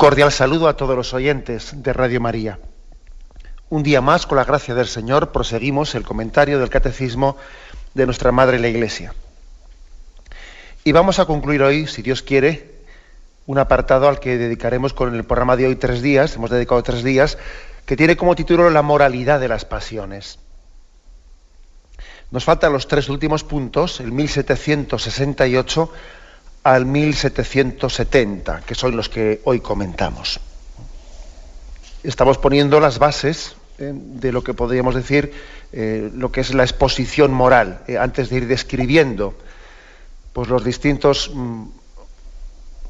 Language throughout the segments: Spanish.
Cordial saludo a todos los oyentes de Radio María. Un día más, con la gracia del Señor, proseguimos el comentario del Catecismo de nuestra Madre la Iglesia. Y vamos a concluir hoy, si Dios quiere, un apartado al que dedicaremos con el programa de hoy tres días, hemos dedicado tres días, que tiene como título La moralidad de las pasiones. Nos faltan los tres últimos puntos, el 1768 al 1770, que son los que hoy comentamos. Estamos poniendo las bases eh, de lo que podríamos decir eh, lo que es la exposición moral, eh, antes de ir describiendo pues, los distintos mm,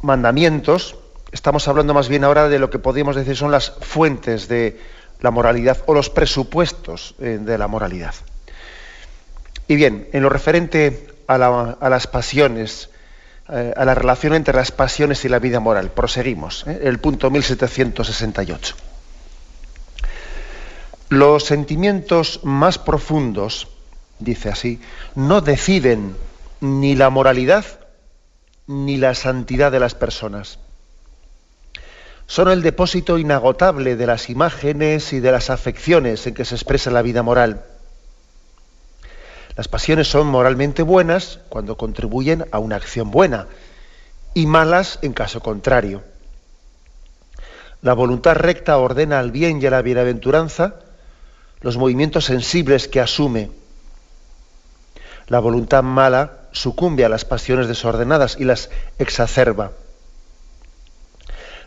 mandamientos, estamos hablando más bien ahora de lo que podríamos decir son las fuentes de la moralidad o los presupuestos de la moralidad. Y bien, en lo referente a, a las pasiones, eh, a la relación entre las pasiones y la vida moral. Proseguimos, ¿eh? el punto 1768. Los sentimientos más profundos, dice así, no deciden ni la moralidad ni la santidad de las personas. Son el depósito inagotable de las imágenes y de las afecciones en que se expresa la vida moral. Las pasiones son moralmente buenas cuando contribuyen a una acción buena y malas en caso contrario. La voluntad recta ordena al bien y a la bienaventuranza los movimientos sensibles que asume. La voluntad mala sucumbe a las pasiones desordenadas y las exacerba.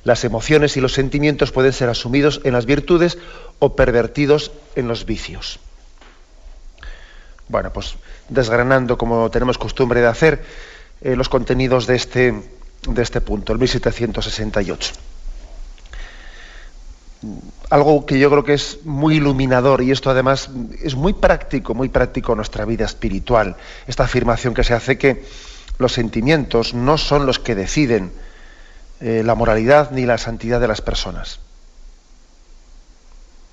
Las emociones y los sentimientos pueden ser asumidos en las virtudes o pervertidos en los vicios. Bueno, pues desgranando, como tenemos costumbre de hacer, eh, los contenidos de este, de este punto, el 1768. Algo que yo creo que es muy iluminador y esto además es muy práctico, muy práctico en nuestra vida espiritual. Esta afirmación que se hace que los sentimientos no son los que deciden eh, la moralidad ni la santidad de las personas.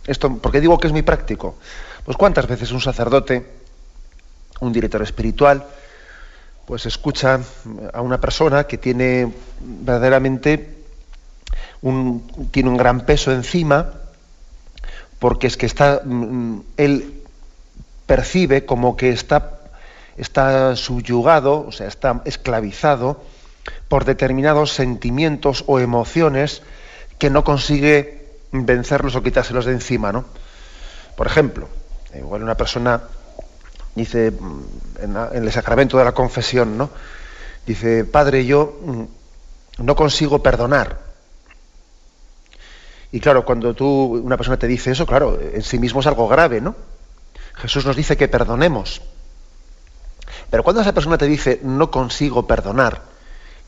Esto, ¿por qué digo que es muy práctico? Pues cuántas veces un sacerdote un director espiritual, pues escucha a una persona que tiene verdaderamente un, tiene un gran peso encima, porque es que está, mm, él percibe como que está, está subyugado, o sea, está esclavizado por determinados sentimientos o emociones que no consigue vencerlos o quitárselos de encima, ¿no? Por ejemplo, igual una persona dice en, el sacramento de la confesión, ¿no? Dice, Padre, yo mm, no consigo perdonar. Y claro, cuando tú, una persona te dice eso, claro, en sí mismo es algo grave, ¿no? Jesús nos dice que perdonemos. Pero cuando esa persona te dice, no consigo perdonar,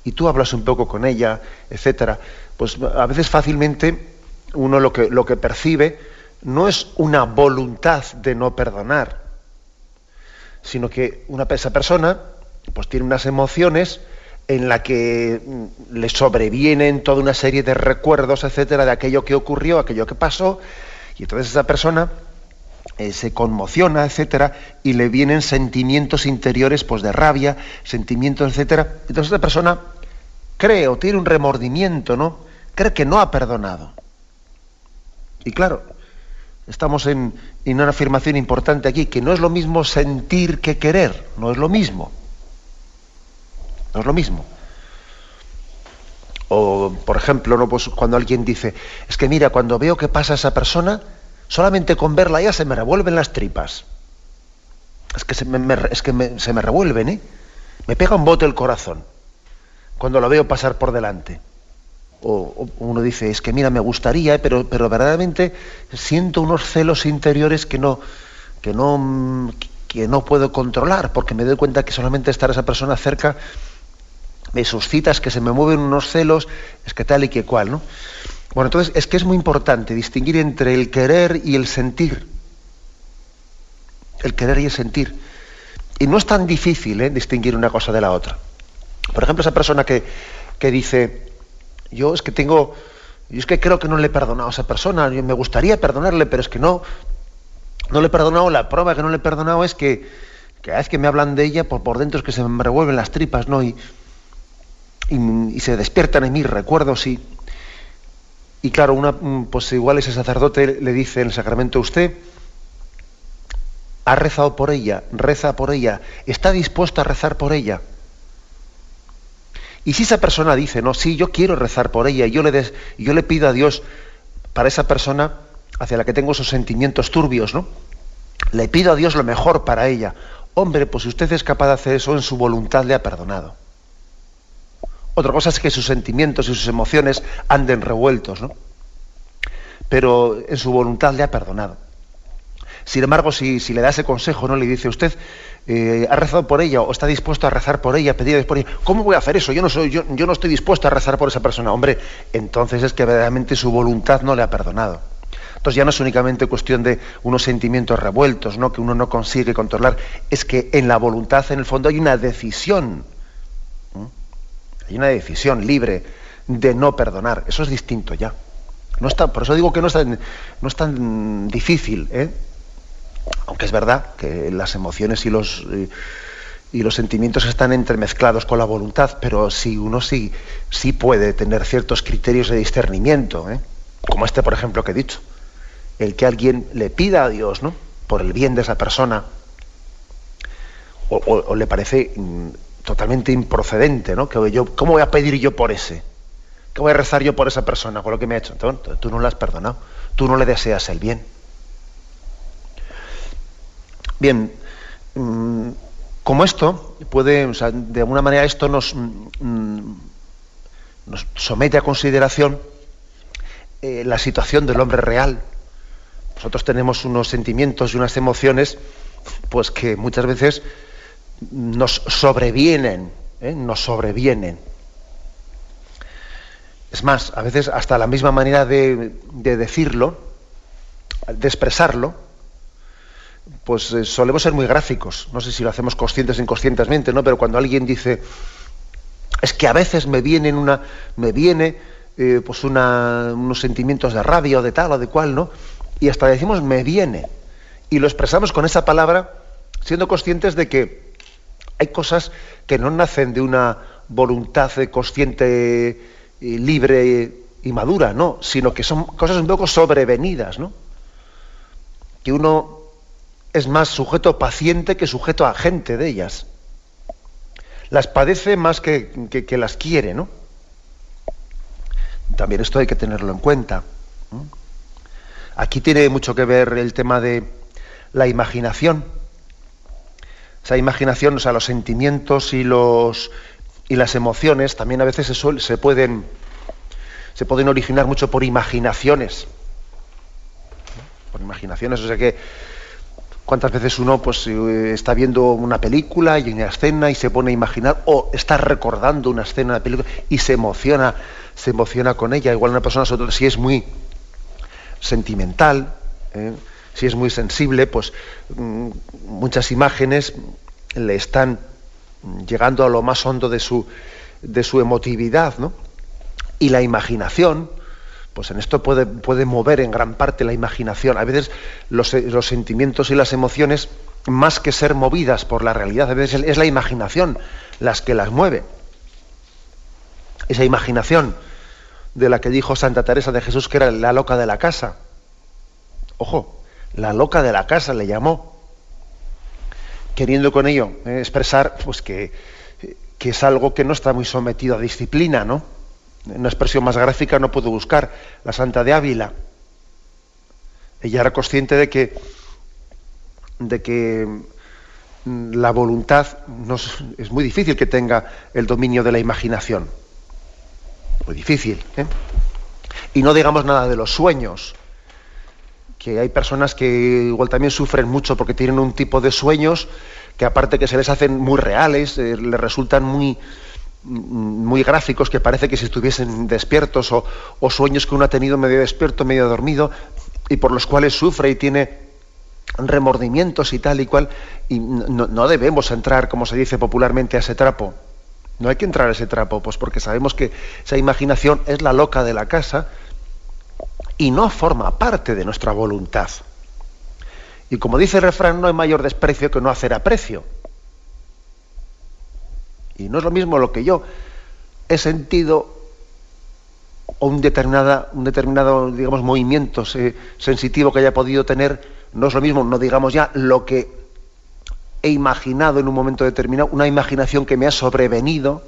y tú hablas un poco con ella, etcétera, pues a veces fácilmente uno lo que, lo que percibe no es una voluntad de no perdonar, sino que una, esa persona pues tiene unas emociones en la que mm, le sobrevienen toda una serie de recuerdos, etcétera, de aquello que ocurrió, aquello que pasó, y entonces esa persona eh, se conmociona, etcétera, y le vienen sentimientos interiores, pues de rabia, sentimientos, etcétera. Entonces esa persona cree o tiene un remordimiento, ¿no? Cree que no ha perdonado. Y claro, estamos en, una afirmación importante aquí, que no es lo mismo sentir que querer, no es lo mismo. No es lo mismo. O, por ejemplo, ¿no? pues cuando alguien dice, es que mira, cuando veo que pasa esa persona, solamente con verla ya se me revuelven las tripas. Es que se me, es que se me revuelven, ¿eh? Me pega un bote el corazón cuando lo veo pasar por delante. O, uno dice, es que mira, me gustaría, pero, pero verdaderamente siento unos celos interiores que no, que no, que no puedo controlar, porque me doy cuenta que solamente estar esa persona cerca me suscita, es que se me mueven unos celos, es que tal y que cual, ¿no? Bueno, entonces es que es muy importante distinguir entre el querer y el sentir. El querer y el sentir. Y no es tan difícil ¿eh? distinguir una cosa de la otra. Por ejemplo, esa persona que, que dice, yo es que tengo, yo es que creo que no le he perdonado a esa persona, me gustaría perdonarle, pero es que no, no le he perdonado, la prueba que no le he perdonado es que, cada vez que me hablan de ella, por, por dentro es que se me revuelven las tripas, ¿no? Y, y, se despiertan en mí recuerdos y, y claro, una, pues igual ese sacerdote le dice en el sacramento, usted ha rezado por ella, reza por ella, está dispuesto a rezar por ella. Y si esa persona dice, no, sí, yo quiero rezar por ella, y yo le, des, yo le pido a Dios para esa persona hacia la que tengo esos sentimientos turbios, ¿no? Le pido a Dios lo mejor para ella. Hombre, pues si usted es capaz de hacer eso, en su voluntad le ha perdonado. Otra cosa es que sus sentimientos y sus emociones anden revueltos, ¿no? Pero en su voluntad le ha perdonado. Sin embargo, si, si le da ese consejo, ¿no? Le dice, usted eh, ha rezado por ella o está dispuesto a rezar por ella, pedir por ella. ¿Cómo voy a hacer eso? Yo no, soy, yo, yo no estoy dispuesto a rezar por esa persona. Hombre, entonces es que verdaderamente su voluntad no le ha perdonado. Entonces ya no es únicamente cuestión de unos sentimientos revueltos, ¿no? que uno no consigue controlar, es que en la voluntad, en el fondo, hay una decisión. Hay una decisión libre de no perdonar. Eso es distinto ya. No está, por eso digo que no es tan, no es tan difícil. ¿eh? Aunque es verdad que las emociones y los, eh, y los sentimientos están entremezclados con la voluntad, pero si uno sí, sí puede tener ciertos criterios de discernimiento, ¿eh? como este, por ejemplo, que he dicho. El que alguien le pida a Dios, ¿no? Por el bien de esa persona, o, le parece mm, totalmente improcedente, ¿no? Que yo, ¿Cómo voy a pedir yo por ese? ¿Qué voy a rezar yo por esa persona, por lo que me ha hecho? Entonces, tú no la has perdonado, tú no le deseas el bien. Bien, mm, como esto puede, de alguna manera esto nos, mm, somete a consideración eh, la situación del hombre real. Nosotros tenemos unos sentimientos y unas emociones, pues que muchas veces nos sobrevienen, ¿eh? nos sobrevienen. Es más, a veces hasta la misma manera de decirlo, de expresarlo, pues eh, solemos ser muy gráficos. No sé si lo hacemos conscientes o inconscientemente, ¿no? Pero cuando alguien dice, es que a veces me vienen una, me viene eh, pues unos sentimientos de rabia o de tal o de cual, ¿no? Y hasta decimos me viene. Y lo expresamos con esa palabra, siendo conscientes de que hay cosas que no nacen de una voluntad consciente, libre y madura, no, sino que son cosas un poco sobrevenidas, ¿no? Que uno es más sujeto paciente que sujeto agente de ellas. Las padece más que, las quiere, ¿no? También esto hay que tenerlo en cuenta. Aquí tiene mucho que ver el tema de la imaginación. Esa imaginación, o sea, los sentimientos y los y las emociones también a veces se, se pueden se pueden originar mucho por imaginaciones. Por imaginaciones, o sea que ¿Cuántas veces uno pues, eh, está viendo una película y una escena y se pone a imaginar o está recordando una escena de película y se emociona, se emociona con ella? Igual una persona, si es muy sentimental, ¿eh? si es muy sensible, pues mm, muchas imágenes le están llegando a lo más hondo de su, de su emotividad, ¿no? Y la imaginación, pues en esto puede, mover en gran parte la imaginación. A veces los, sentimientos y las emociones, más que ser movidas por la realidad, a veces es la imaginación las que las mueve. Esa imaginación de la que dijo Santa Teresa de Jesús que era la loca de la casa. Ojo, la loca de la casa le llamó, queriendo con ello eh, expresar pues que, que es algo que no está muy sometido a disciplina, ¿no? Una expresión más gráfica no puedo buscar, la Santa de Ávila. Ella era consciente de que, de que mm, la voluntad no es, muy difícil que tenga el dominio de la imaginación. muy difícil. ¿eh? Y no digamos nada de los sueños, que hay personas que igual también sufren mucho porque tienen un tipo de sueños que aparte que se les hacen muy reales, eh, les resultan muy, muy gráficos, que parece que si estuviesen despiertos, o, o, sueños que uno ha tenido medio despierto, medio dormido, y por los cuales sufre y tiene remordimientos y tal y cual, y no, no debemos entrar, como se dice popularmente, a ese trapo. No hay que entrar a ese trapo, pues porque sabemos que esa imaginación es la loca de la casa y no forma parte de nuestra voluntad. Y como dice el refrán, no hay mayor desprecio que no hacer aprecio. Y no es lo mismo lo que yo he sentido o un, determinada, un determinado, digamos, movimiento sensitivo que haya podido tener, no es lo mismo, no digamos ya lo que he imaginado en un momento determinado, una imaginación que me ha sobrevenido,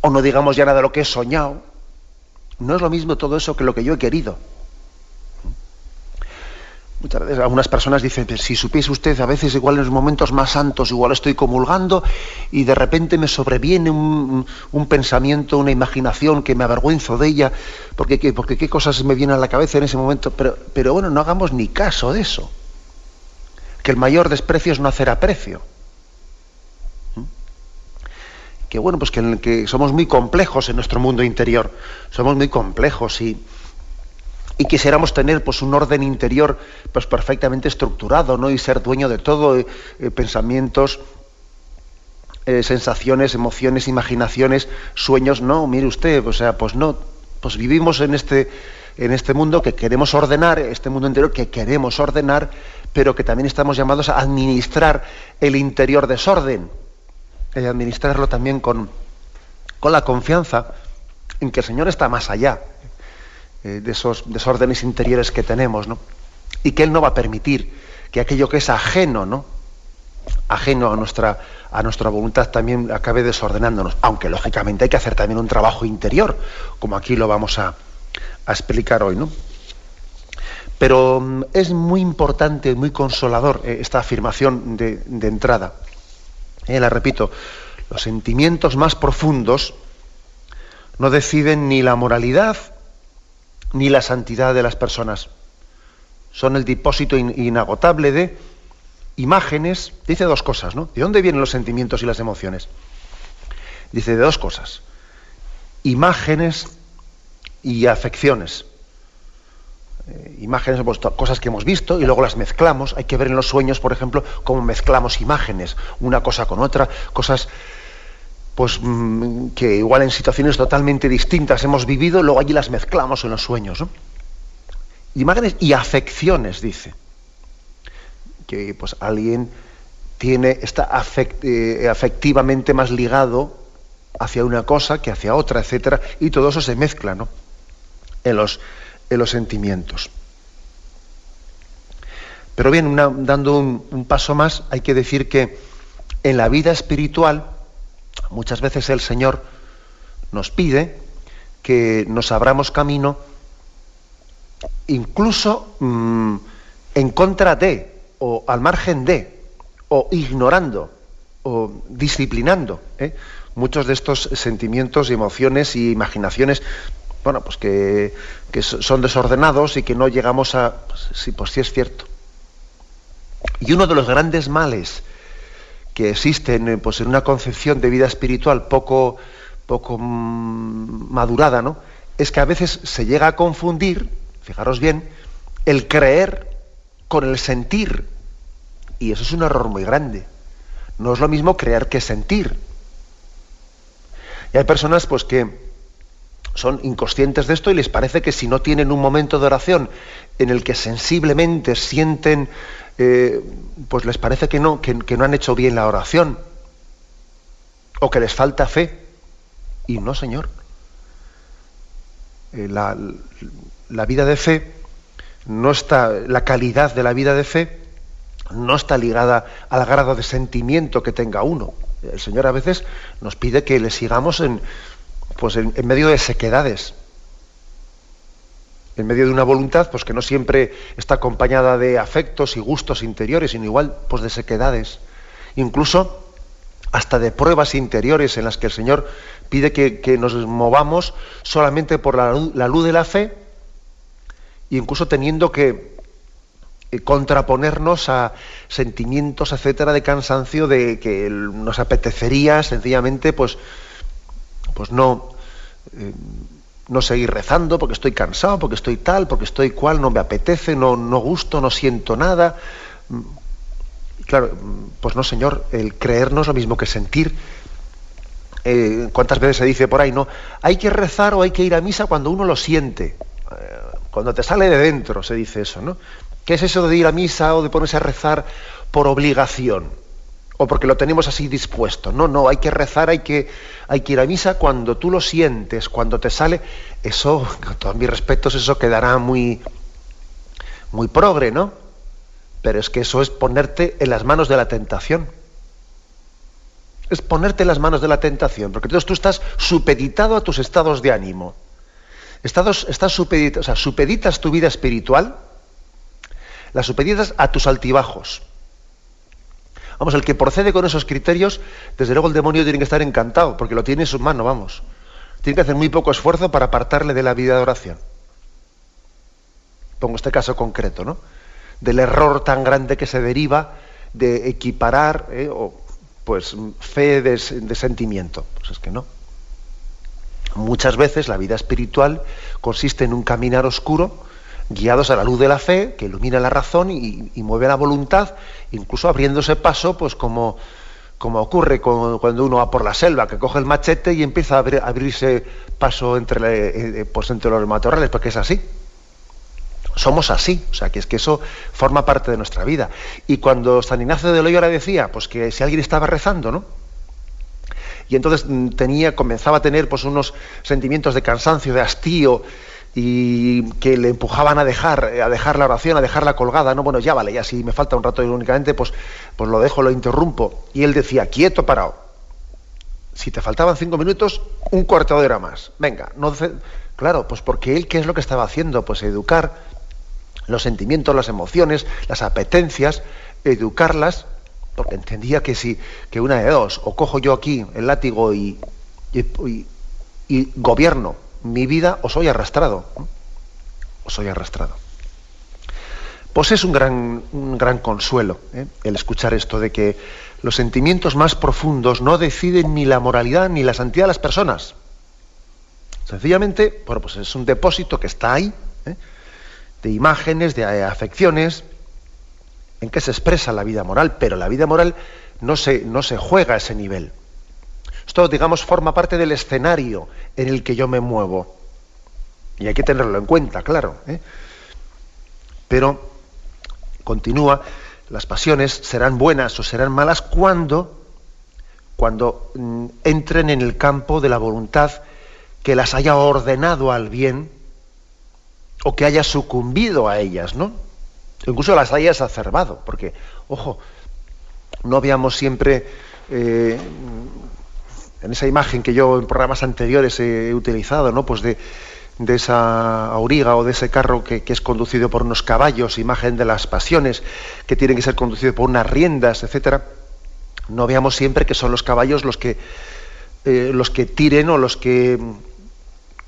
o no digamos ya nada de lo que he soñado. No es lo mismo todo eso que lo que yo he querido. Muchas veces algunas personas dicen, si supiese usted, a veces igual en los momentos más santos, igual estoy comulgando y de repente me sobreviene un, pensamiento, una imaginación que me avergüenzo de ella, porque, porque qué cosas me vienen a la cabeza en ese momento. Pero, pero bueno, no hagamos ni caso de eso. Que el mayor desprecio es no hacer aprecio. ¿Mm? Que bueno, pues que, que somos muy complejos en nuestro mundo interior. Somos muy complejos y y quisiéramos tener pues un orden interior pues perfectamente estructurado no y ser dueño de todo eh, eh, pensamientos eh, sensaciones emociones imaginaciones sueños. No mire usted o sea pues no. Pues vivimos en este en este mundo que queremos ordenar este mundo interior que queremos ordenar pero que también estamos llamados a administrar el interior desorden. Y administrarlo también con con la confianza en que el Señor está más allá eh, de esos desórdenes interiores que tenemos, ¿no? Y que Él no va a permitir que aquello que es ajeno, ¿no? Ajeno a nuestra, a nuestra voluntad también acabe desordenándonos, aunque lógicamente hay que hacer también un trabajo interior, como aquí lo vamos a, explicar hoy, ¿no? Pero mm, es muy importante, muy consolador eh, esta afirmación de, entrada. Eh, la repito, los sentimientos más profundos no deciden ni la moralidad ni la santidad de las personas. Son el depósito inagotable de imágenes. Dice dos cosas, ¿no? ¿De dónde vienen los sentimientos y las emociones? Dice de dos cosas. Imágenes y afecciones. Eh, imágenes, pues, cosas que hemos visto y luego las mezclamos. Hay que ver en los sueños, por ejemplo, cómo mezclamos imágenes, una cosa con otra, cosas pues mm, que igual en situaciones totalmente distintas hemos vivido, luego allí las mezclamos en los sueños. Imágenes y afecciones, dice. Que pues alguien tiene, está eh, afectivamente más ligado hacia una cosa que hacia otra, etcétera, y todo eso se mezcla ¿no? en, los, en los sentimientos. Pero bien, dando un paso más, hay que decir que en la vida espiritual, Muchas veces el Señor nos pide que nos abramos camino incluso mm, en contra de, o al margen de, o ignorando, o disciplinando ¿eh? muchos de estos sentimientos emociones y imaginaciones, bueno, pues que, son desordenados y que no llegamos a. Pues sí, pues sí es cierto. Y uno de los grandes males que existen eh, pues, en una concepción de vida espiritual poco, poco mm, madurada, ¿no? es que a veces se llega a confundir, fijaros bien, el creer con el sentir. Y eso es un error muy grande. No es lo mismo creer que sentir. Y hay personas pues que son inconscientes de esto y les parece que si no tienen un momento de oración en el que sensiblemente sienten eh, pues les parece que no, que, no han hecho bien la oración o que les falta fe. Y no, Señor. Eh, la, la, vida de fe no está, la calidad de la vida de fe no está ligada al grado de sentimiento que tenga uno. El Señor a veces nos pide que le sigamos en, pues en medio de sequedades, en medio de una voluntad pues que no siempre está acompañada de afectos y gustos interiores, sino igual pues de sequedades. Incluso hasta de pruebas interiores en las que el Señor pide que, nos movamos solamente por la, luz de la fe, e incluso teniendo que eh, contraponernos a sentimientos, etcétera, de cansancio, de que nos apetecería sencillamente, pues, pues no, eh, no seguir rezando porque estoy cansado, porque estoy tal, porque estoy cual, no me apetece, no, no gusto, no siento nada. Claro, pues no, Señor, el creer no es lo mismo que sentir. Eh, ¿Cuántas veces se dice por ahí, no? Hay que rezar o hay que ir a misa cuando uno lo siente. Eh, cuando te sale de dentro se dice eso, ¿no? ¿Qué es eso de ir a misa o de ponerse a rezar por obligación? O porque lo tenemos así dispuesto. No, no, hay que rezar, hay que, hay que ir a misa cuando tú lo sientes, cuando te sale. Eso, con todos mis respetos, eso quedará muy, muy progre, ¿no? Pero es que eso es ponerte en las manos de la tentación. Es ponerte en las manos de la tentación, porque entonces tú estás supeditado a tus estados de ánimo. Estados, estás supeditado, o sea, supeditas tu vida espiritual, la supeditas a tus altibajos. Vamos, el que procede con esos criterios, desde luego el demonio tiene que estar encantado, porque lo tiene en sus manos, vamos. Tiene que hacer muy poco esfuerzo para apartarle de la vida de oración. Pongo este caso concreto, ¿no? del error tan grande que se deriva de equiparar eh, pues fe de, sentimiento. Pues es que no. Muchas veces la vida espiritual consiste en un caminar oscuro, guiados a la luz de la fe, que ilumina la razón y, mueve la voluntad, incluso abriéndose paso, pues como, como ocurre cuando uno va por la selva, que coge el machete y empieza a abrirse paso entre, eh, eh, pues entre los matorrales, porque es así somos así, o sea, que es que eso forma parte de nuestra vida. Y cuando San Ignacio de Loyola decía, pues que si alguien estaba rezando, ¿no? Y entonces mm, tenía, comenzaba a tener pues unos sentimientos de cansancio, de hastío, y que le empujaban a dejar, a dejar la oración, a dejarla colgada, no, bueno, ya vale, ya si me falta un rato únicamente, pues, pues lo dejo, lo interrumpo. Y él decía, quieto, parado. Si te faltaban cinco minutos, un cuarto de hora más. Venga, no claro, pues porque él qué es lo que estaba haciendo, pues educar los sentimientos, las emociones, las apetencias, educarlas, porque entendía que si, que una de dos, o cojo yo aquí el látigo y, y, gobierno mi vida, o soy arrastrado. O soy arrastrado. Pues es un gran, un gran consuelo ¿eh? el escuchar esto de que los sentimientos más profundos no deciden ni la moralidad ni la santidad de las personas. Sencillamente, bueno, pues es un depósito que está ahí, ¿eh? de imágenes, de afecciones, en que se expresa la vida moral, pero la vida moral no se, no se juega a ese nivel. Esto, digamos, forma parte del escenario en el que yo me muevo. Y hay que tenerlo en cuenta, claro. ¿eh? Pero, continúa, las pasiones serán buenas o serán malas cuando, cuando mm, entren en el campo de la voluntad que las haya ordenado al bien o que haya sucumbido a ellas, ¿no? Incluso las haya exacerbado, porque, ojo, no veamos siempre eh, en esa imagen que yo en programas anteriores he utilizado, ¿no? Pues de, esa auriga o de ese carro que, es conducido por unos caballos, imagen de las pasiones que tienen que ser conducidos por unas riendas, etcétera. No veamos siempre que son los caballos los que eh, los que tiren o los que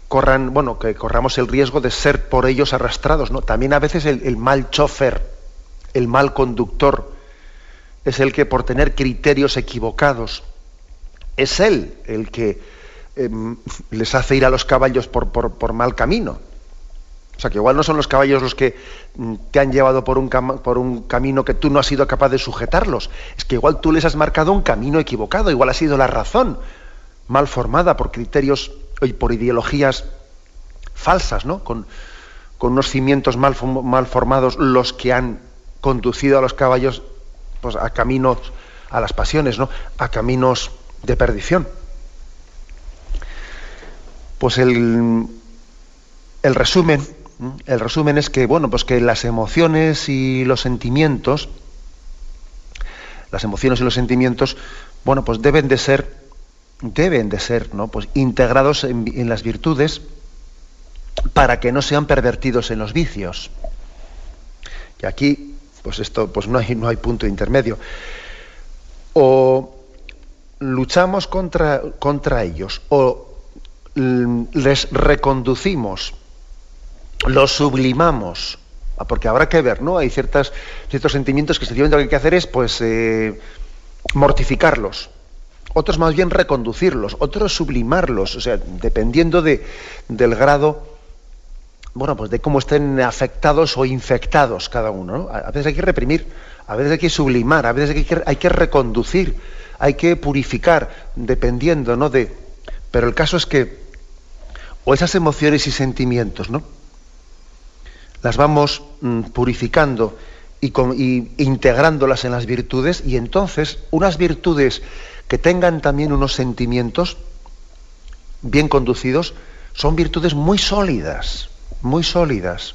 corran, bueno, que corramos el riesgo de ser por ellos arrastrados, ¿no? También a veces el, mal chofer, el mal conductor, es el que por tener criterios equivocados, es él el que em, les hace ir a los caballos por, por, mal camino. O sea, que igual no son los caballos los que mm, te han llevado por un, por un camino que tú no has sido capaz de sujetarlos. Es que igual tú les has marcado un camino equivocado, igual ha sido la razón mal formada por criterios y por ideologías falsas, ¿no? Con, unos cimientos mal, mal, formados, los que han conducido a los caballos pues, a caminos, a las pasiones, ¿no? A caminos de perdición. Pues el, el resumen, el resumen es que, bueno, pues que las emociones y los sentimientos, las emociones y los sentimientos, bueno, pues deben de ser deben de ser ¿no? pues integrados en, las virtudes para que no sean pervertidos en los vicios. Y aquí, pues esto, pues no hay, no hay punto intermedio. O luchamos contra, contra ellos o les reconducimos, los sublimamos, ah, porque habrá que ver, ¿no? Hay ciertas, ciertos sentimientos que sencillamente lo que hay que hacer es, pues, eh, mortificarlos. Otros más bien reconducirlos, otros sublimarlos, o sea, dependiendo de, del grado, bueno, pues de cómo estén afectados o infectados cada uno. A veces hay que reprimir, a veces hay que sublimar, a veces hay que, hay que reconducir, hay que purificar, dependiendo, ¿no? De, pero el caso es que o esas emociones y sentimientos, ¿no? Las vamos mm, purificando y, integrándolas en las virtudes y entonces unas virtudes que tengan también unos sentimientos bien conducidos son virtudes muy sólidas, muy sólidas.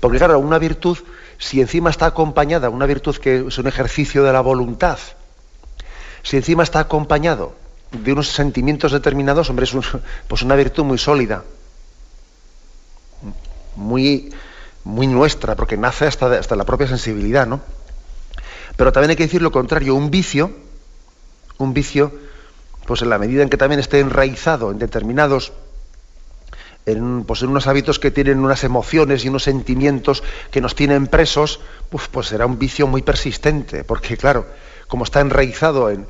Porque claro, una virtud, si encima está acompañada, una virtud que es un ejercicio de la voluntad, si encima está acompañado de unos sentimientos determinados, hombre, es pues una virtud muy sólida, muy, muy nuestra, porque nace hasta, hasta la propia sensibilidad, ¿no? Pero también hay que decir lo contrario, un vicio, un vicio, pues en la medida en que también esté enraizado en determinados, en, pues unos hábitos que tienen unas emociones y unos sentimientos que nos tienen presos, pues, pues será un vicio muy persistente, porque claro, como está enraizado en,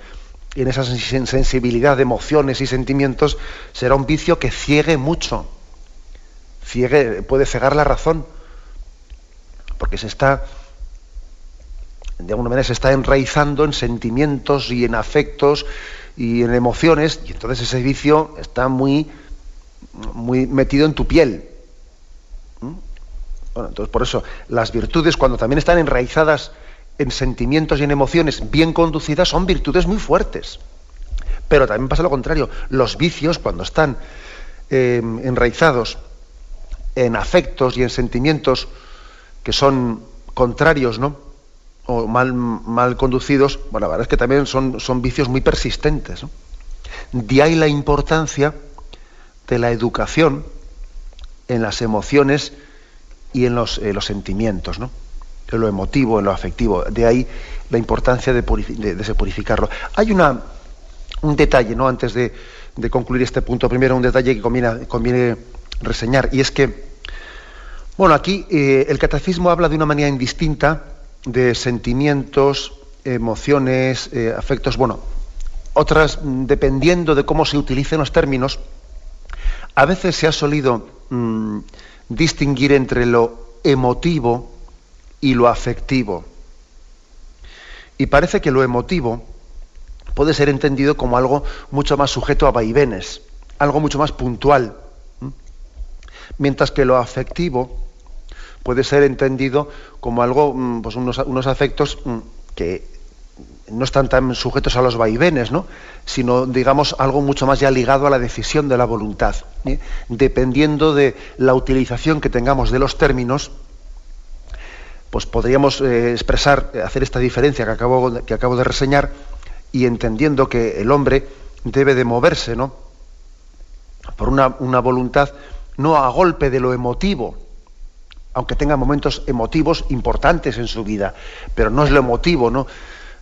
en esa sensibilidad de emociones y sentimientos, será un vicio que ciegue mucho. Ciegue, puede cegar la razón, porque se está, de alguna manera, se está enraizando en sentimientos y en afectos y en emociones, y entonces ese vicio está muy, muy metido en tu piel. ¿Mm? Bueno, entonces por eso las virtudes, cuando también están enraizadas en sentimientos y en emociones bien conducidas son virtudes muy fuertes. Pero también pasa lo contrario. Los vicios, cuando están em, enraizados en afectos y en sentimientos que son contrarios, ¿no? O mal, mal conducidos, bueno, la verdad es que también son, son vicios muy persistentes. De ahí la importancia de la educación en las emociones y en los, los sentimientos, ¿no? en lo emotivo, en lo afectivo. De ahí la importancia de, de, purificarlo. Hay una, un detalle, ¿no? Antes de, concluir este punto, primero un detalle que conviene, conviene reseñar, y es que, bueno, aquí eh, el catecismo habla de una manera indistinta de sentimientos, emociones, eh, afectos, bueno, otras, dependiendo de cómo se utilicen los términos, a veces se ha solido mm, distinguir entre lo emotivo y lo afectivo. Y parece que lo emotivo puede ser entendido como algo mucho más sujeto a vaivenes, algo mucho más puntual. Mientras que lo afectivo puede ser entendido como algo, mm, pues unos, unos afectos mm, que no están tan sujetos a los vaivenes, ¿no? sino, digamos, algo mucho más ya ligado a la decisión de la voluntad. ¿eh? Dependiendo de la utilización que tengamos de los términos, pues podríamos eh, expresar, hacer esta diferencia que acabo, que acabo de reseñar y entendiendo que el hombre debe de moverse, ¿no? Por una, voluntad no a golpe de lo emotivo, aunque tenga momentos emotivos importantes en su vida, pero no es lo emotivo, ¿no?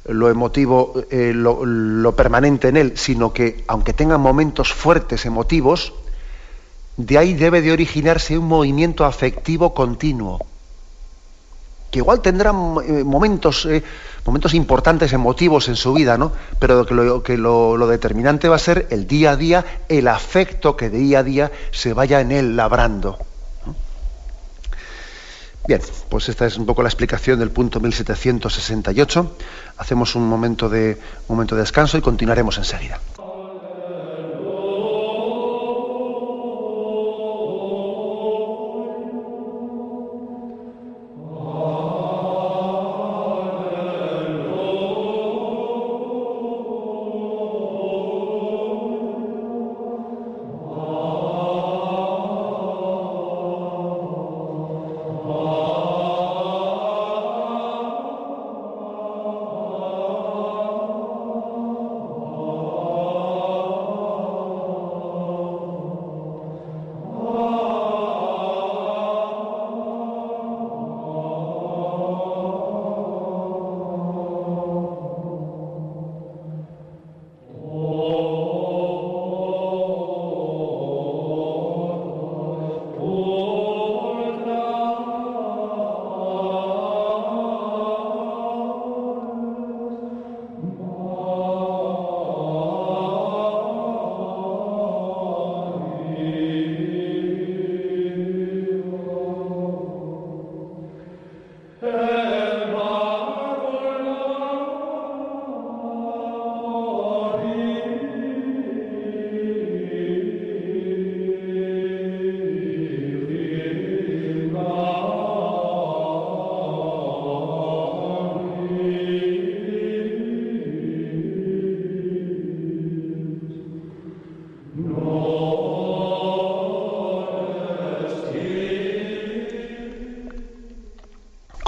Lo emotivo, eh, lo, permanente en él, sino que aunque tenga momentos fuertes emotivos, de ahí debe de originarse un movimiento afectivo continuo que igual tendrán eh, momentos, eh, momentos importantes, emotivos en su vida, ¿no? Pero que, lo, lo, determinante va a ser el día a día, el afecto que día a día se vaya en él labrando. Bien, pues esta es un poco la explicación del punto 1768. Hacemos un momento de, un momento de descanso y continuaremos enseguida.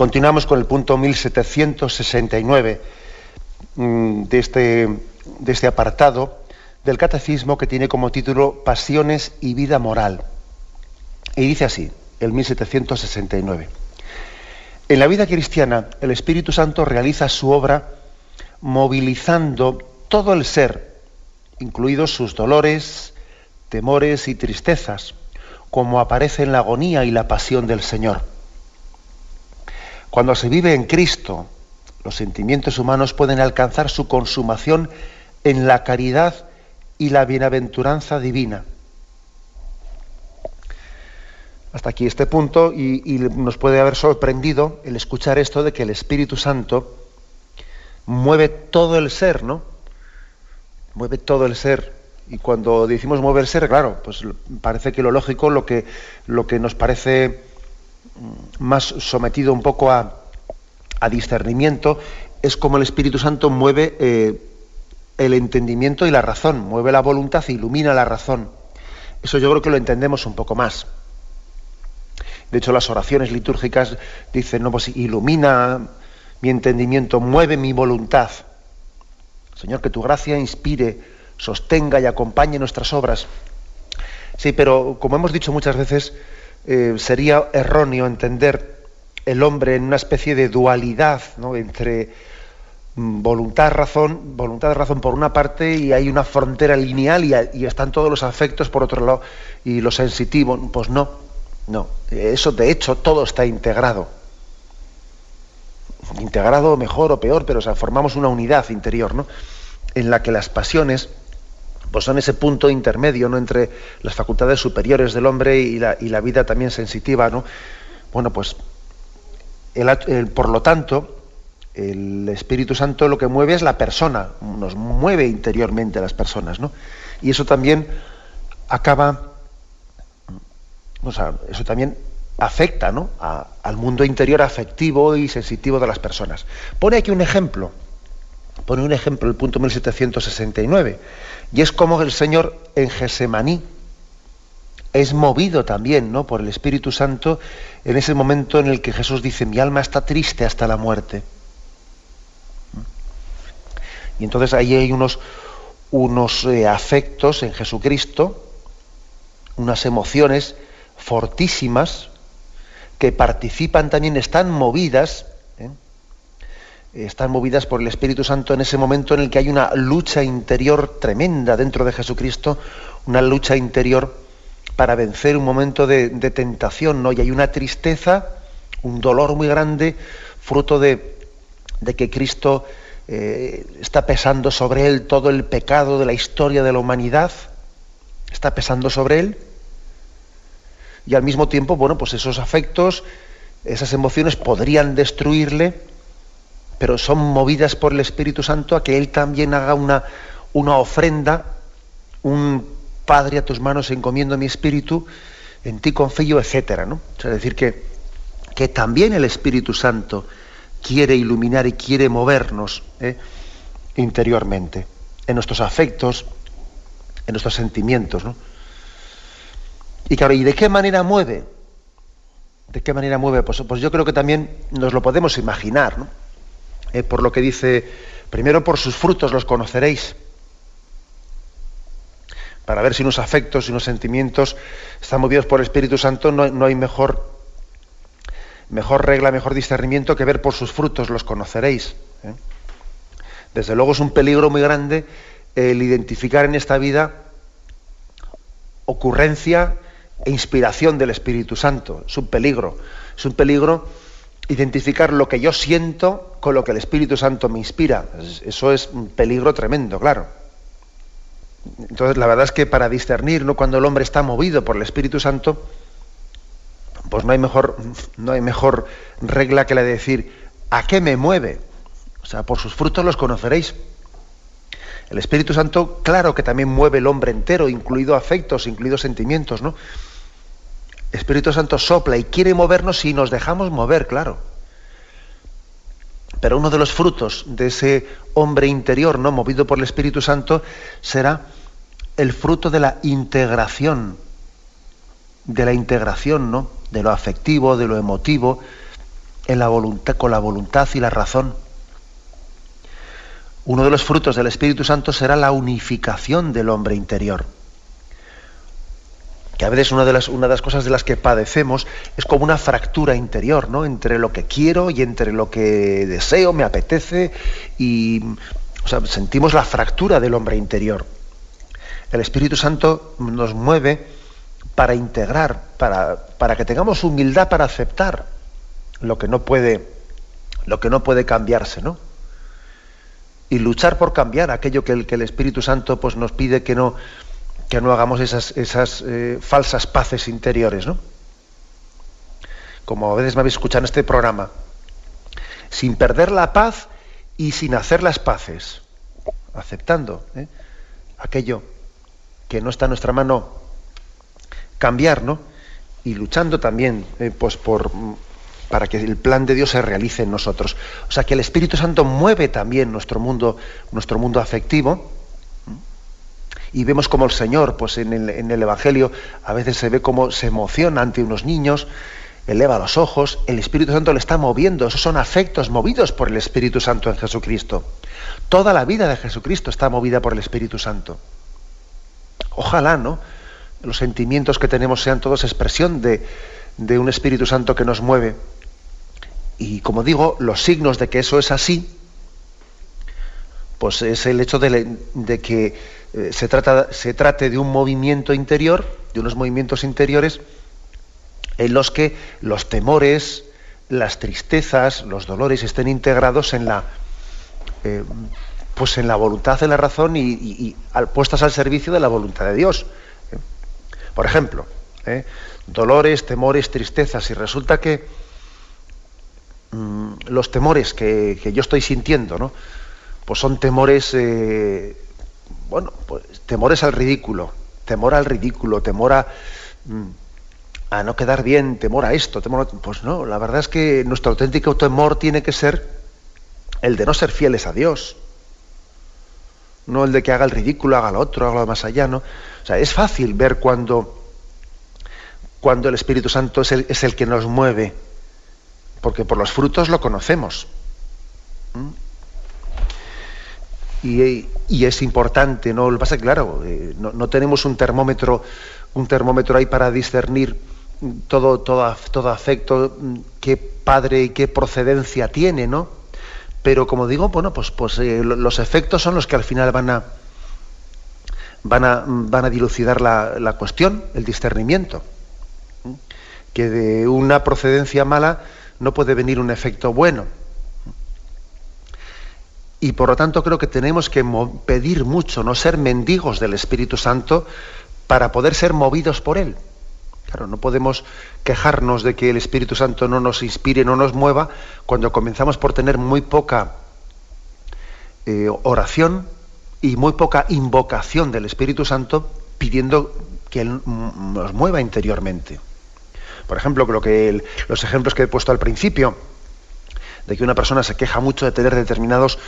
Continuamos con el punto 1769 mm, de este, de este apartado del catecismo que tiene como título Pasiones y vida moral. Y dice así, el 1769. En la vida cristiana, el Espíritu Santo realiza su obra movilizando todo el ser, incluidos sus dolores, temores y tristezas, como aparece en la agonía y la pasión del Señor. Cuando se vive en Cristo, los sentimientos humanos pueden alcanzar su consumación en la caridad y la bienaventuranza divina. Hasta aquí este punto y, nos puede haber sorprendido el escuchar esto de que el Espíritu Santo mueve todo el ser, ¿no? Mueve todo el ser. Y cuando decimos mover el ser, claro, pues parece que lo lógico, lo que, lo que nos parece más sometido un poco a, discernimiento, es como el Espíritu Santo mueve eh, el entendimiento y la razón, mueve la voluntad e ilumina la razón. Eso yo creo que lo entendemos un poco más. De hecho, las oraciones litúrgicas dicen, no, pues ilumina mi entendimiento, mueve mi voluntad. Señor, que tu gracia inspire, sostenga y acompañe nuestras obras. Sí, pero como hemos dicho muchas veces, eh, sería erróneo entender el hombre en una especie de dualidad ¿no? entre Mm, voluntad razón voluntad razón por una parte y hay una frontera lineal y, están todos los afectos por otro lado y lo sensitivo pues no no. Eso de hecho todo está integrado. Integrado mejor o peor pero formamos una unidad interior no en la que las pasiones pues son ese punto intermedio no entre las facultades superiores del hombre y la, y la vida también sensitiva no bueno pues por lo tanto el Espíritu Santo lo que mueve es la persona, nos mueve interiormente a las personas, ¿no? Y eso también acaba, o sea, eso también afecta, ¿no? al mundo interior afectivo y sensitivo de las personas. Pone aquí un ejemplo, pone un ejemplo, el punto 1769, y es como el Señor en Gesemaní es movido también, ¿no? Por el Espíritu Santo en ese momento en el que Jesús dice, mi alma está triste hasta la muerte. Y entonces ahí hay unos, unos eh, afectos en Jesucristo, unas emociones fortísimas que participan también, están movidas. Están movidas por el Espíritu Santo en ese momento en el que hay una lucha interior tremenda dentro de Jesucristo, una lucha interior para vencer un momento de, tentación, ¿no? Y hay una tristeza, un dolor muy grande, fruto de, que Cristo eh, está pesando sobre él todo el pecado de la historia de la humanidad, está pesando sobre él, y al mismo tiempo, bueno, pues esos afectos, esas emociones podrían destruirle, pero son movidas por el Espíritu Santo a que él también haga una, una ofrenda, un Padre a tus manos encomiendo mi espíritu, en ti confío, etcétera, ¿no? es decir, que, que también el Espíritu Santo quiere iluminar y quiere movernos ¿eh? interiormente, en nuestros afectos, en nuestros sentimientos. ¿no? Y claro, ¿y de qué manera mueve? ¿De qué manera mueve? Pues, pues yo creo que también nos lo podemos imaginar, ¿no? Eh, por lo que dice, primero por sus frutos los conoceréis, para ver si unos afectos y unos sentimientos están movidos por el Espíritu Santo, no, no hay mejor mejor regla, mejor discernimiento que ver por sus frutos los conoceréis. ¿eh? Desde luego es un peligro muy grande el identificar en esta vida ocurrencia e inspiración del Espíritu Santo. Es un peligro. Es un peligro identificar lo que yo siento con lo que el Espíritu Santo me inspira. Eso es un peligro tremendo, claro. Entonces, la verdad es que para discernir ¿no? cuando el hombre está movido por el Espíritu Santo, pues no hay mejor, no hay mejor regla que la de decir, ¿a qué me mueve? O sea, por sus frutos los conoceréis. El Espíritu Santo, claro que también mueve el hombre entero, incluido afectos, incluidos sentimientos, ¿no? Espíritu Santo sopla y quiere movernos si nos dejamos mover, claro. Pero uno de los frutos de ese hombre interior, ¿no? movido por el Espíritu Santo, será el fruto de la integración, de la integración, ¿no? de lo afectivo, de lo emotivo, con la voluntad y la razón. Uno de los frutos del Espíritu Santo será la unificación del hombre interior. A veces una de las, una de las cosas de las que padecemos es como una fractura interior, ¿no? Entre lo que quiero y entre lo que deseo, me apetece, y sentimos la fractura del hombre interior. El Espíritu Santo nos mueve para integrar, para, para que tengamos humildad para aceptar lo que no puede, lo que no puede cambiarse, ¿no? y luchar por cambiar aquello que el, que el Espíritu Santo pues, nos pide que no, que no hagamos esas, esas eh, falsas paces interiores. ¿no? Como a veces me habéis escuchado en este programa, sin perder la paz y sin hacer las paces, aceptando ¿eh? aquello que no está en nuestra mano cambiar, ¿no? Y luchando también eh, pues por para que el plan de Dios se realice en nosotros. O sea que el Espíritu Santo mueve también nuestro mundo, nuestro mundo afectivo. Y vemos como el Señor, pues en el, Evangelio, a veces se ve como se emociona ante unos niños, eleva los ojos, el Espíritu Santo le está moviendo, esos son afectos movidos por el Espíritu Santo en Jesucristo. Toda la vida de Jesucristo está movida por el Espíritu Santo. Ojalá, ¿no? Los sentimientos que tenemos sean todos expresión de, de un Espíritu Santo que nos mueve. Y como digo, los signos de que eso es así, pues es el hecho de, que eh, se, trata, se trate de un movimiento interior, de unos movimientos interiores, en los que los temores, las tristezas, los dolores estén integrados en la, eh, pues en la voluntad de la razón y, puestas al servicio de la voluntad de Dios. ¿eh? Por ejemplo, dolores, temores, tristezas, y resulta que Mm, los temores que, yo estoy sintiendo, ¿no? Pues son temores, eh, bueno, pues temores al ridículo, temor al ridículo, temor a, mm, a no quedar bien, temor a esto, temor pues no, la verdad es que nuestro auténtico temor tiene que ser el de no ser fieles a Dios, no el de que haga el ridículo, haga lo otro, haga lo más allá, ¿no? O sea, es fácil ver cuando, cuando el Espíritu Santo es el, es el que nos mueve porque por los frutos lo conocemos. ¿Mm? Y, es importante, ¿no? Lo que pasa es que, claro, eh, no, tenemos un termómetro, un termómetro ahí para discernir todo, todo, todo afecto, qué padre y qué procedencia tiene, ¿no? Pero como digo, bueno, pues, pues eh, los efectos son los que al final van a, van a, van a dilucidar la, cuestión, el discernimiento. Que de una procedencia mala no puede venir un efecto bueno. Y por lo tanto creo que tenemos que pedir mucho, no ser mendigos del Espíritu Santo para poder ser movidos por Él. Claro, no podemos quejarnos de que el Espíritu Santo no nos inspire, no nos mueva, cuando comenzamos por tener muy poca eh, oración y muy poca invocación del Espíritu Santo pidiendo que Él nos mueva interiormente. Por ejemplo, creo que los ejemplos que he puesto al principio, de que una persona se queja mucho de tener determinados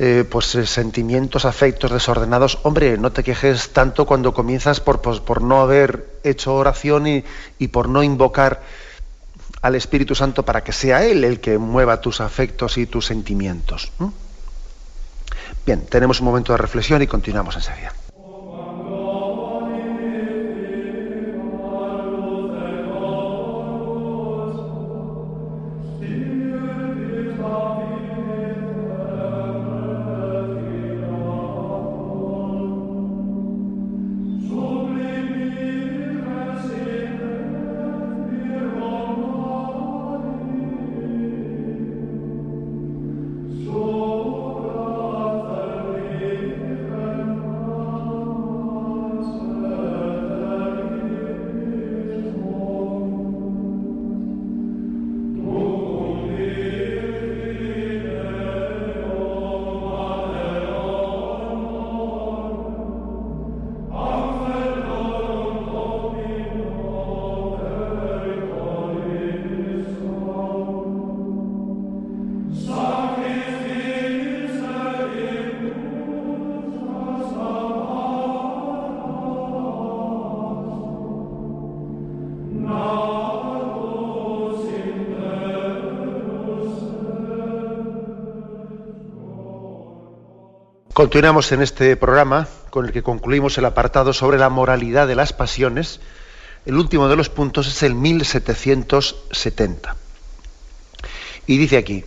eh, pues, eh, sentimientos, afectos desordenados, hombre, no te quejes tanto cuando comienzas por, pues, por no haber hecho oración y, por no invocar al Espíritu Santo para que sea Él el que mueva tus afectos y tus sentimientos. Bien, tenemos un momento de reflexión y continuamos enseguida. Continuamos en este programa con el que concluimos el apartado sobre la moralidad de las pasiones. El último de los puntos es el 1770. Y dice aquí,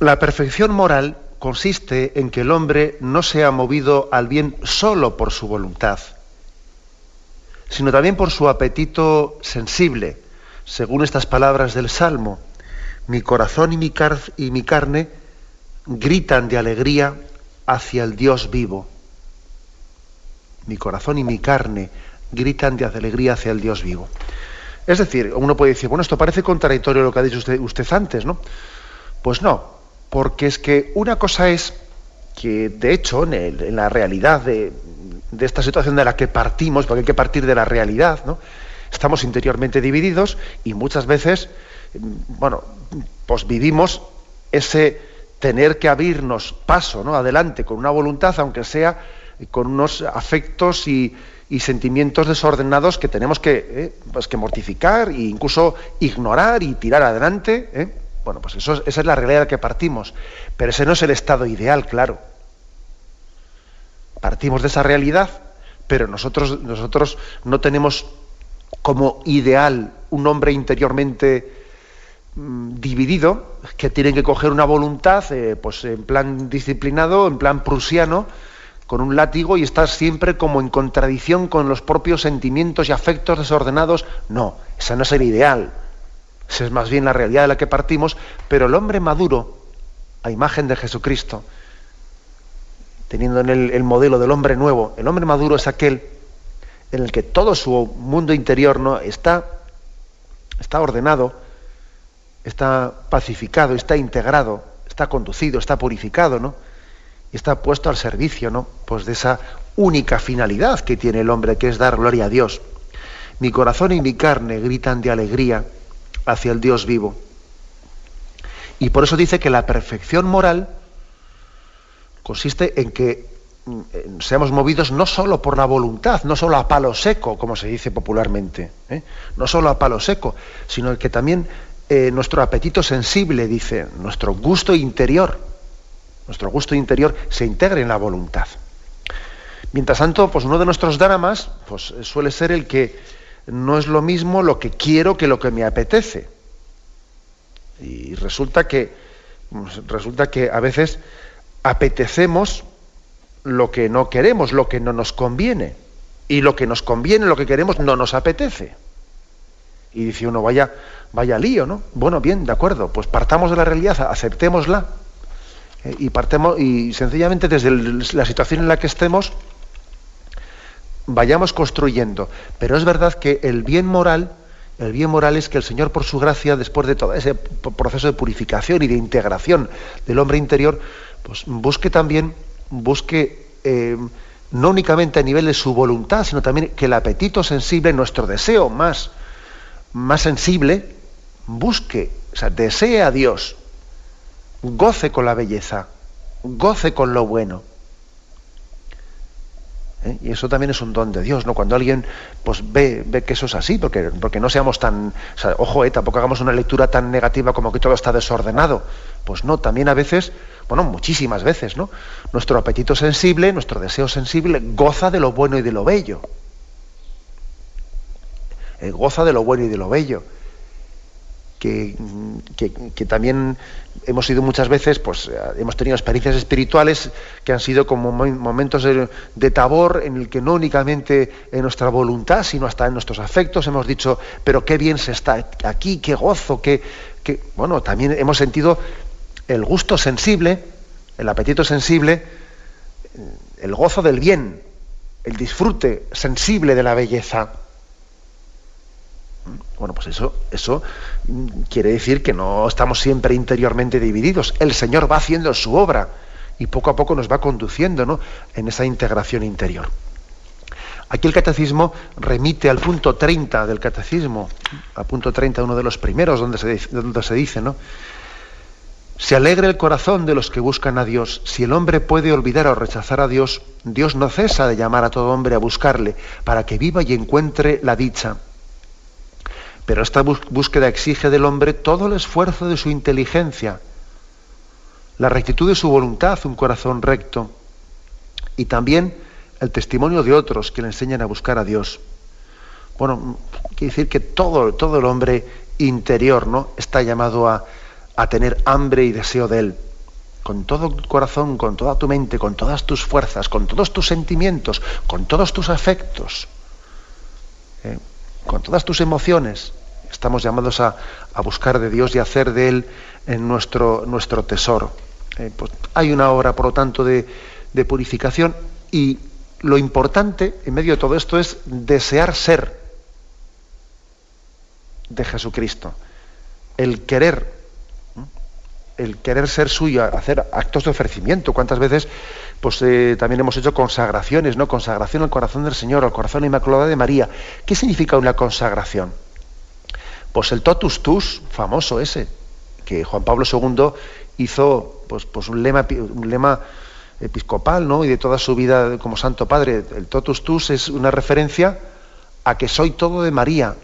la perfección moral consiste en que el hombre no sea movido al bien solo por su voluntad, sino también por su apetito sensible, según estas palabras del Salmo. Mi corazón y mi, y mi carne gritan de alegría hacia el Dios vivo. Mi corazón y mi carne gritan de alegría hacia el Dios vivo. Es decir, uno puede decir, bueno, esto parece contradictorio lo que ha dicho usted, antes, ¿no? Pues no, porque es que una cosa es que, de hecho, en, la realidad de, de, esta situación de la que partimos, porque hay que partir de la realidad, ¿no? Estamos interiormente divididos y muchas veces, bueno, pues vivimos ese tener que abrirnos paso ¿no? adelante con una voluntad, aunque sea con unos afectos y, sentimientos desordenados que tenemos que, eh, pues que mortificar e incluso ignorar y tirar adelante. ¿eh? Bueno, pues eso, esa es la realidad de la que partimos. Pero ese no es el estado ideal, claro. Partimos de esa realidad, pero nosotros, nosotros no tenemos como ideal un hombre interiormente dividido, que tienen que coger una voluntad, eh, pues en plan disciplinado, en plan prusiano, con un látigo y estar siempre como en contradicción con los propios sentimientos y afectos desordenados. No, esa no es el ideal. Esa es más bien la realidad de la que partimos, pero el hombre maduro, a imagen de Jesucristo, teniendo en el, el modelo del hombre nuevo, el hombre maduro es aquel en el que todo su mundo interior ¿no? está, está ordenado, está pacificado, está integrado, está conducido, está purificado, ¿no? Y está puesto al servicio, ¿no? Pues de esa única finalidad que tiene el hombre, que es dar gloria a Dios. Mi corazón y mi carne gritan de alegría hacia el Dios vivo. Y por eso dice que la perfección moral consiste en que mm, seamos movidos no solo por la voluntad, no solo a palo seco, como se dice popularmente, ¿eh? no solo a palo seco, sino que también eh, nuestro apetito sensible, dice, nuestro gusto interior, nuestro gusto interior se integre en la voluntad. Mientras tanto, pues uno de nuestros dramas pues, suele ser el que no es lo mismo lo que quiero que lo que me apetece. Y resulta que, pues, resulta que a veces apetecemos lo que no queremos, lo que no nos conviene. Y lo que nos conviene, lo que queremos, no nos apetece. Y dice uno, vaya, vaya lío, ¿no? Bueno, bien, de acuerdo, pues partamos de la realidad, aceptémosla. Eh, y partemos, y sencillamente desde la situación en la que estemos, vayamos construyendo. Pero es verdad que el bien moral, el bien moral es que el Señor, por su gracia, después de todo ese proceso de purificación y de integración del hombre interior, pues busque también, busque eh, no únicamente a nivel de su voluntad, sino también que el apetito sensible, nuestro deseo más, más sensible, busque, o sea, desee a Dios, goce con la belleza, goce con lo bueno. ¿Eh? Y eso también es un don de Dios, ¿no? Cuando alguien pues ve, ve que eso es así, porque, porque no seamos tan, ojo, eh, tampoco hagamos una lectura tan negativa como que todo está desordenado. Pues no, también a veces, bueno, muchísimas veces, ¿no? Nuestro apetito sensible, nuestro deseo sensible, goza de lo bueno y de lo bello. Eh, goza de lo bueno y de lo bello que, también hemos sido muchas veces, pues hemos tenido experiencias espirituales que han sido como momentos de, tabor en el que no únicamente en nuestra voluntad, sino hasta en nuestros afectos hemos dicho, pero qué bien se está aquí, qué gozo, qué, qué... bueno, también hemos sentido el gusto sensible, el apetito sensible, el gozo del bien, el disfrute sensible de la belleza. Bueno, pues eso, eso quiere decir que no estamos siempre interiormente divididos. El Señor va haciendo su obra y poco a poco nos va conduciendo ¿no? en esa integración interior. Aquí el catecismo remite al punto 30 del catecismo, al punto 30, uno de los primeros, donde se, donde se dice, ¿no? Se alegre el corazón de los que buscan a Dios. Si el hombre puede olvidar o rechazar a Dios, Dios no cesa de llamar a todo hombre a buscarle, para que viva y encuentre la dicha. Pero esta búsqueda exige del hombre todo el esfuerzo de su inteligencia, la rectitud de su voluntad, un corazón recto, y también el testimonio de otros que le enseñan a buscar a Dios. Bueno, quiere decir que todo, todo el hombre interior ¿no? está llamado a, a tener hambre y deseo de Él. Con todo tu corazón, con toda tu mente, con todas tus fuerzas, con todos tus sentimientos, con todos tus afectos. Con todas tus emociones. Estamos llamados a, a, buscar de Dios y a hacer de Él en nuestro, nuestro tesoro. Eh, pues hay una obra, por lo tanto, de, de purificación y lo importante en medio de todo esto es desear ser de Jesucristo, el querer, el querer ser suyo, hacer actos de ofrecimiento. ¿Cuántas veces pues, eh, también hemos hecho consagraciones, ¿no? Consagración al corazón del Señor, al corazón inmaculado de María. ¿Qué significa una consagración? Pues el totus tus, famoso ese, que Juan Pablo II hizo pues, pues un lema, un lema episcopal, ¿no? Y de toda su vida como Santo Padre. El totus tus es una referencia a que soy todo de María.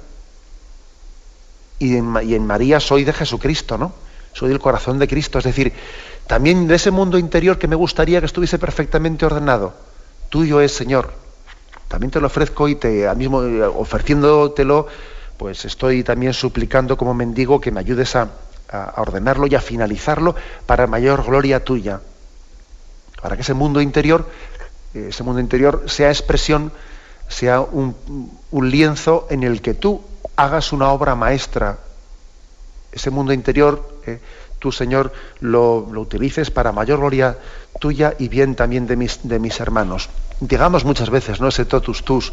Y en, y en, María soy de Jesucristo, ¿no? Soy del corazón de Cristo. Es decir, también de ese mundo interior que me gustaría que estuviese perfectamente ordenado. Tuyo es, Señor. También te lo ofrezco y te, al mismo ofreciéndotelo, pues estoy también suplicando como mendigo que me ayudes a, a ordenarlo y a finalizarlo para mayor gloria tuya para que ese mundo interior, ese mundo interior sea expresión, sea un, lienzo en el que tú hagas una obra maestra. Ese mundo interior, eh, tú, Señor, lo, utilices para mayor gloria tuya y bien también de mis, de mis hermanos. Digamos muchas veces, ¿no? Ese totus tus,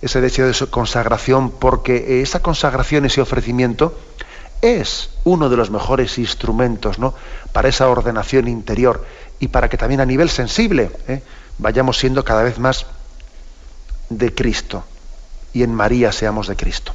ese deseo de consagración, porque esa consagración, ese ofrecimiento, es uno de los mejores instrumentos ¿no? para esa ordenación interior y para que también a nivel sensible ¿eh? vayamos siendo cada vez más de Cristo y en María seamos de Cristo.